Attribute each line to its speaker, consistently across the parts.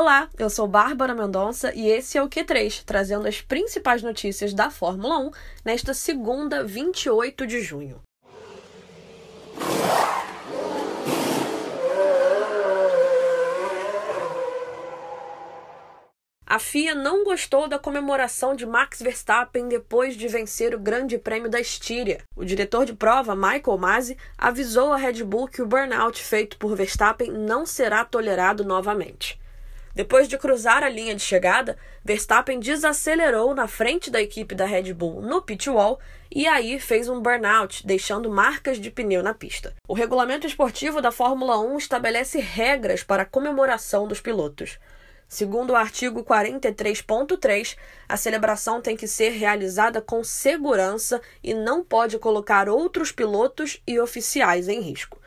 Speaker 1: Olá, eu sou Bárbara Mendonça e esse é o Q3, trazendo as principais notícias da Fórmula 1 nesta segunda, 28 de junho. A FIA não gostou da comemoração de Max Verstappen depois de vencer o Grande Prêmio da Estíria. O diretor de prova, Michael Masi, avisou a Red Bull que o burnout feito por Verstappen não será tolerado novamente. Depois de cruzar a linha de chegada, Verstappen desacelerou na frente da equipe da Red Bull no pit wall e aí fez um burnout, deixando marcas de pneu na pista. O regulamento esportivo da Fórmula 1 estabelece regras para a comemoração dos pilotos. Segundo o artigo 43.3, a celebração tem que ser realizada com segurança e não pode colocar outros pilotos e oficiais em risco.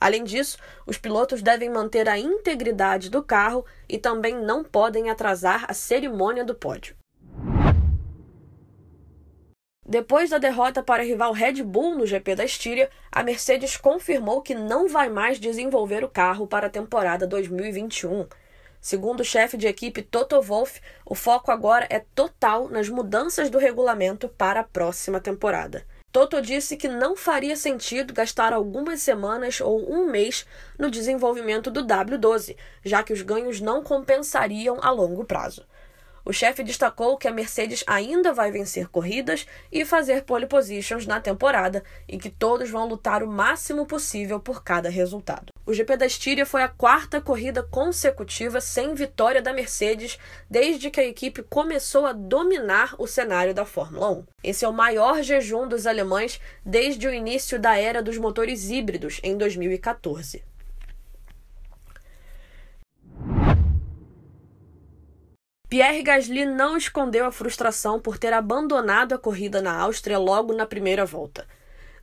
Speaker 1: Além disso, os pilotos devem manter a integridade do carro e também não podem atrasar a cerimônia do pódio. Depois da derrota para a rival Red Bull no GP da Estíria, a Mercedes confirmou que não vai mais desenvolver o carro para a temporada 2021. Segundo o chefe de equipe Toto Wolff, o foco agora é total nas mudanças do regulamento para a próxima temporada. Toto disse que não faria sentido gastar algumas semanas ou um mês no desenvolvimento do W12, já que os ganhos não compensariam a longo prazo. O chefe destacou que a Mercedes ainda vai vencer corridas e fazer pole positions na temporada e que todos vão lutar o máximo possível por cada resultado. O GP da Estíria foi a quarta corrida consecutiva sem vitória da Mercedes desde que a equipe começou a dominar o cenário da Fórmula 1. Esse é o maior jejum dos alemães desde o início da era dos motores híbridos em 2014. Pierre Gasly não escondeu a frustração por ter abandonado a corrida na Áustria logo na primeira volta.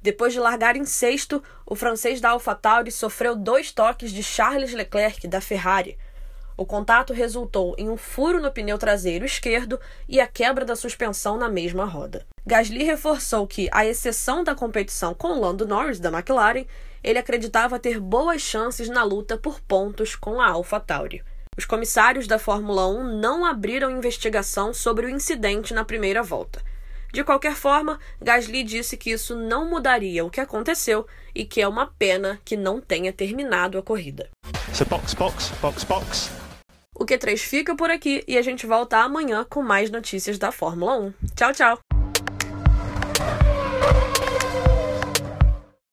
Speaker 1: Depois de largar em sexto, o francês da AlphaTauri sofreu dois toques de Charles Leclerc da Ferrari. O contato resultou em um furo no pneu traseiro esquerdo e a quebra da suspensão na mesma roda. Gasly reforçou que, à exceção da competição com Lando Norris da McLaren, ele acreditava ter boas chances na luta por pontos com a AlphaTauri. Os comissários da Fórmula 1 não abriram investigação sobre o incidente na primeira volta. De qualquer forma, Gasly disse que isso não mudaria o que aconteceu e que é uma pena que não tenha terminado a corrida. So box, box, box, box. O Q3 fica por aqui e a gente volta amanhã com mais notícias da Fórmula 1. Tchau, tchau!